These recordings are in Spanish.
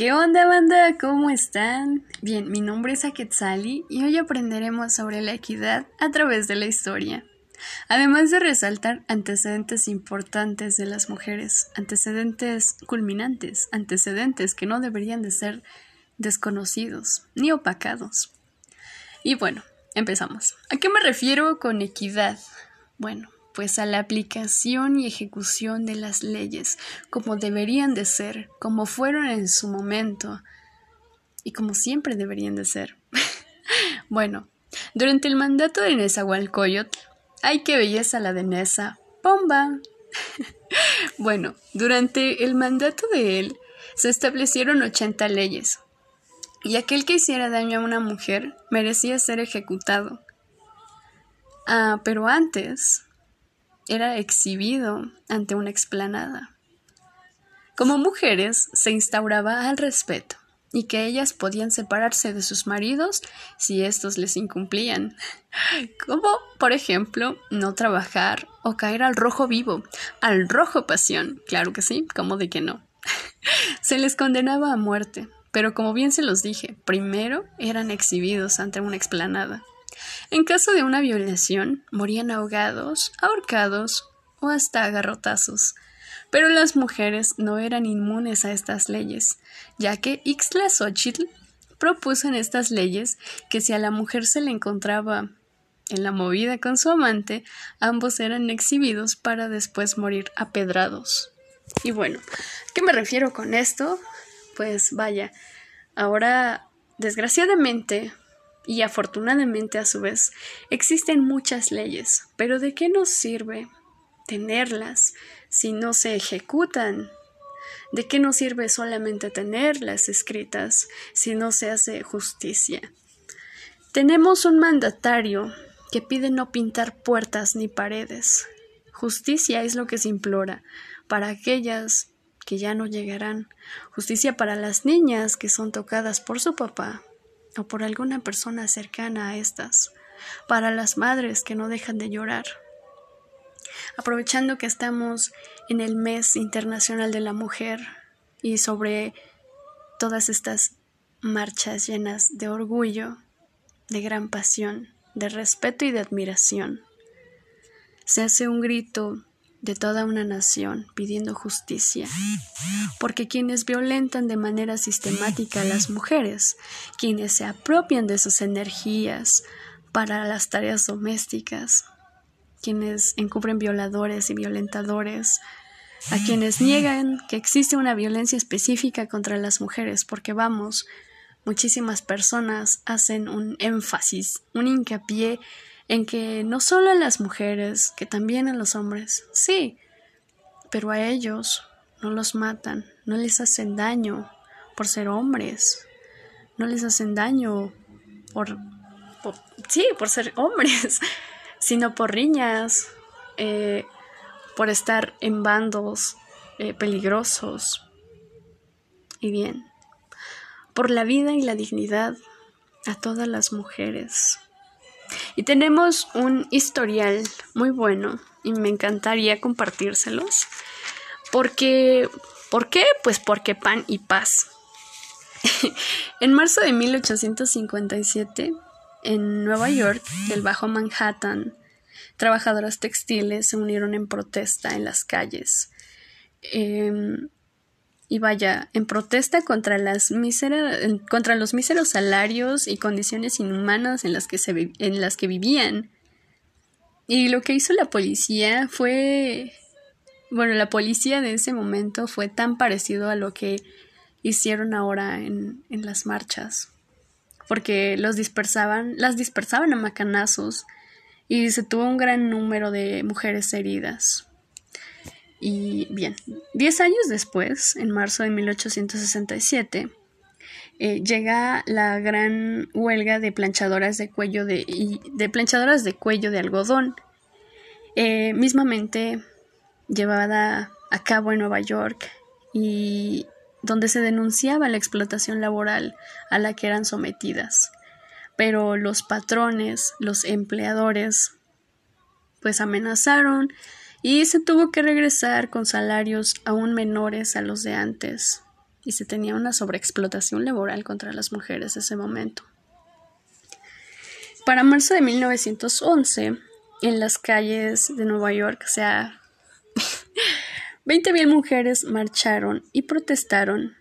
¿Qué onda, banda? ¿Cómo están? Bien, mi nombre es Aketzali y hoy aprenderemos sobre la equidad a través de la historia. Además de resaltar antecedentes importantes de las mujeres, antecedentes culminantes, antecedentes que no deberían de ser desconocidos ni opacados. Y bueno, empezamos. ¿A qué me refiero con equidad? Bueno, pues a la aplicación y ejecución de las leyes como deberían de ser, como fueron en su momento y como siempre deberían de ser. bueno, durante el mandato de Nezahualcóyotl, ¡ay qué belleza la de Nesa! ¡Bomba! bueno, durante el mandato de él se establecieron 80 leyes, y aquel que hiciera daño a una mujer merecía ser ejecutado. Ah, pero antes era exhibido ante una explanada. Como mujeres se instauraba al respeto y que ellas podían separarse de sus maridos si éstos les incumplían, como por ejemplo no trabajar o caer al rojo vivo, al rojo pasión, claro que sí, como de que no. se les condenaba a muerte, pero como bien se los dije, primero eran exhibidos ante una explanada. En caso de una violación, morían ahogados, ahorcados o hasta agarrotazos. Pero las mujeres no eran inmunes a estas leyes, ya que Ixtlaxochitl propuso en estas leyes que si a la mujer se le encontraba en la movida con su amante, ambos eran exhibidos para después morir apedrados. Y bueno, ¿a qué me refiero con esto? Pues vaya, ahora desgraciadamente y afortunadamente a su vez existen muchas leyes, pero ¿de qué nos sirve tenerlas si no se ejecutan? ¿De qué nos sirve solamente tenerlas escritas si no se hace justicia? Tenemos un mandatario que pide no pintar puertas ni paredes. Justicia es lo que se implora para aquellas que ya no llegarán. Justicia para las niñas que son tocadas por su papá o por alguna persona cercana a estas, para las madres que no dejan de llorar. Aprovechando que estamos en el mes internacional de la mujer y sobre todas estas marchas llenas de orgullo, de gran pasión, de respeto y de admiración, se hace un grito de toda una nación pidiendo justicia, porque quienes violentan de manera sistemática a las mujeres, quienes se apropian de sus energías para las tareas domésticas, quienes encubren violadores y violentadores, a quienes niegan que existe una violencia específica contra las mujeres, porque vamos, muchísimas personas hacen un énfasis, un hincapié en que no solo a las mujeres, que también a los hombres, sí, pero a ellos no los matan, no les hacen daño por ser hombres, no les hacen daño por, sí, por ser hombres, sino por riñas, eh, por estar en bandos eh, peligrosos. Y bien, por la vida y la dignidad a todas las mujeres. Y tenemos un historial muy bueno y me encantaría compartírselos. Porque, ¿por qué? Pues porque pan y paz. en marzo de 1857, en Nueva York, del Bajo Manhattan, trabajadoras textiles se unieron en protesta en las calles. Em, y vaya, en protesta contra, las contra los míseros salarios y condiciones inhumanas en las, que se, en las que vivían. Y lo que hizo la policía fue, bueno, la policía de ese momento fue tan parecido a lo que hicieron ahora en, en las marchas, porque los dispersaban, las dispersaban a macanazos y se tuvo un gran número de mujeres heridas. Y bien, diez años después, en marzo de 1867, eh, llega la gran huelga de planchadoras de cuello de, de planchadoras de cuello de algodón, eh, mismamente llevada a cabo en Nueva York y donde se denunciaba la explotación laboral a la que eran sometidas. Pero los patrones, los empleadores, pues amenazaron y se tuvo que regresar con salarios aún menores a los de antes. y se tenía una sobreexplotación laboral contra las mujeres en ese momento. Para marzo de 1911, en las calles de Nueva York, o sea, 20.000 mujeres marcharon y protestaron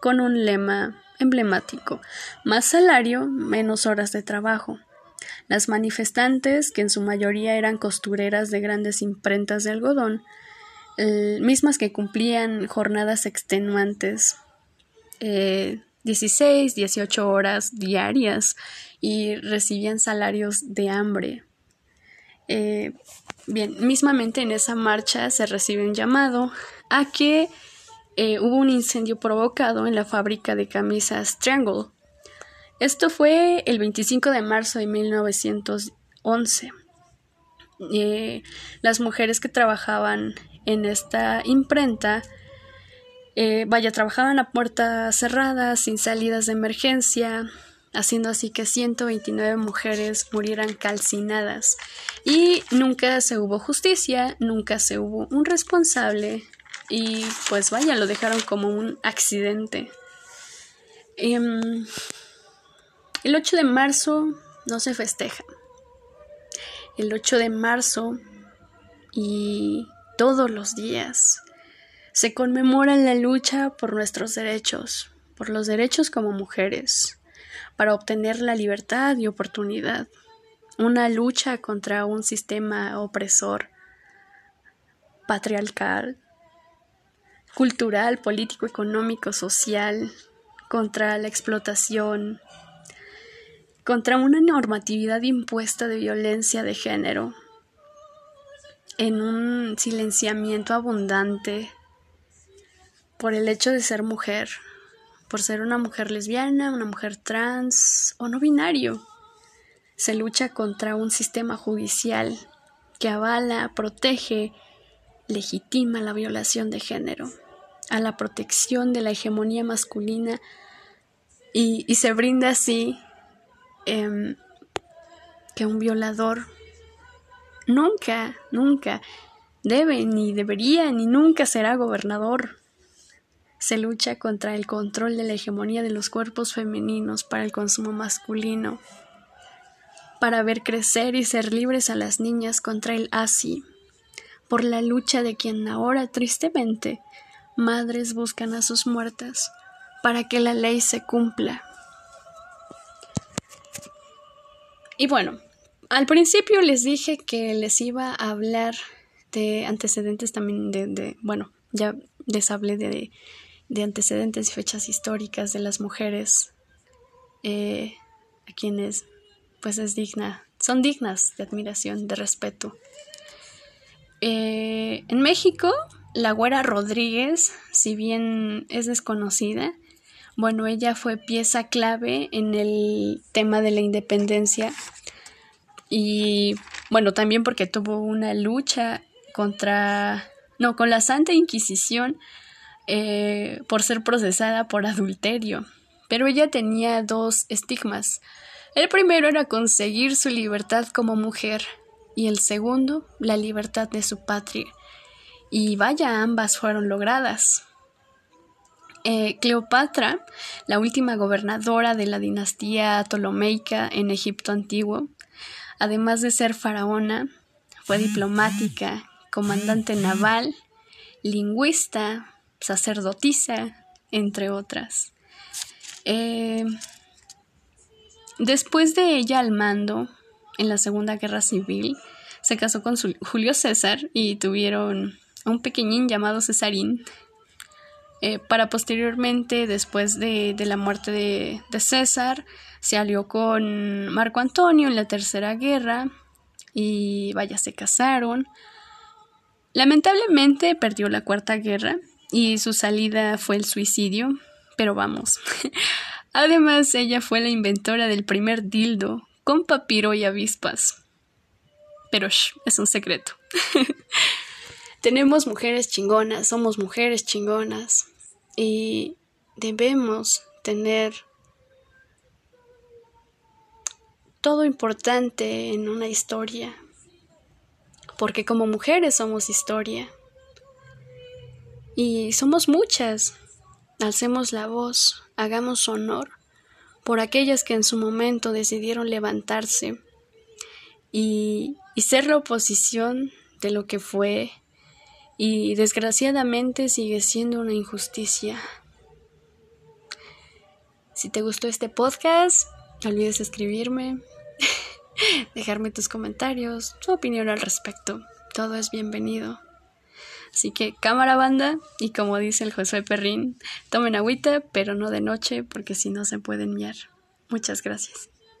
con un lema emblemático, más salario, menos horas de trabajo. Las manifestantes, que en su mayoría eran costureras de grandes imprentas de algodón, mismas que cumplían jornadas extenuantes, 16, eh, 18 horas diarias y recibían salarios de hambre. Eh, bien, mismamente en esa marcha se recibe un llamado a que eh, hubo un incendio provocado en la fábrica de camisas Triangle. Esto fue el 25 de marzo de 1911. Eh, las mujeres que trabajaban en esta imprenta, eh, vaya, trabajaban a puerta cerrada, sin salidas de emergencia, haciendo así que 129 mujeres murieran calcinadas. Y nunca se hubo justicia, nunca se hubo un responsable y pues vaya, lo dejaron como un accidente. Em, el 8 de marzo no se festeja. El 8 de marzo y todos los días se conmemora la lucha por nuestros derechos, por los derechos como mujeres, para obtener la libertad y oportunidad. Una lucha contra un sistema opresor, patriarcal, cultural, político, económico, social, contra la explotación, contra una normatividad impuesta de violencia de género, en un silenciamiento abundante por el hecho de ser mujer, por ser una mujer lesbiana, una mujer trans o no binario. Se lucha contra un sistema judicial que avala, protege, legitima la violación de género a la protección de la hegemonía masculina y, se brinda así em, que un violador nunca, nunca debe, ni debería, ni nunca será gobernador. Se lucha contra el control de la hegemonía de los cuerpos femeninos para el consumo masculino, para ver crecer y ser libres a las niñas contra el ASI, por la lucha de quien ahora tristemente madres buscan a sus muertas para que la ley se cumpla. Y bueno, al principio les dije que les iba a hablar de antecedentes también de, bueno, ya les hablé de, de, antecedentes y fechas históricas de las mujeres eh, a quienes pues es digna, son dignas de admiración, de respeto. Eh, en México la güera Rodríguez, si bien es desconocida, bueno, ella fue pieza clave en el tema de la independencia y bueno, también porque tuvo una lucha contra, no, con la Santa Inquisición eh, por ser procesada por adulterio. Pero ella tenía dos estigmas. El primero era conseguir su libertad como mujer y el segundo, la libertad de su patria y vaya, ambas fueron logradas. Eh, Cleopatra, la última gobernadora de la dinastía ptolomeica en Egipto antiguo, además de ser faraona, fue diplomática, comandante naval, lingüista, sacerdotisa, entre otras. Eh, después de ella al mando en la Segunda Guerra Civil, se casó con Julio César y tuvieron un pequeñín llamado Cesarín, eh, para posteriormente, después de, la muerte de, de, César, se alió con Marco Antonio en la Tercera Guerra y vaya, se casaron. Lamentablemente perdió la Cuarta Guerra y su salida fue el suicidio, pero vamos. Además, ella fue la inventora del primer dildo con papiro y avispas. Pero shh, es un secreto. Tenemos mujeres chingonas, somos mujeres chingonas y debemos tener todo importante en una historia, porque como mujeres somos historia y somos muchas. Alcemos la voz, hagamos honor por aquellas que en su momento decidieron levantarse y, y ser la oposición de lo que fue y desgraciadamente sigue siendo una injusticia. Si te gustó este podcast, no olvides escribirme, dejarme tus comentarios, tu opinión al respecto. Todo es bienvenido. Así que cámara banda y como dice el Josué Perrín, tomen agüita, pero no de noche porque si no se pueden miar. Muchas gracias.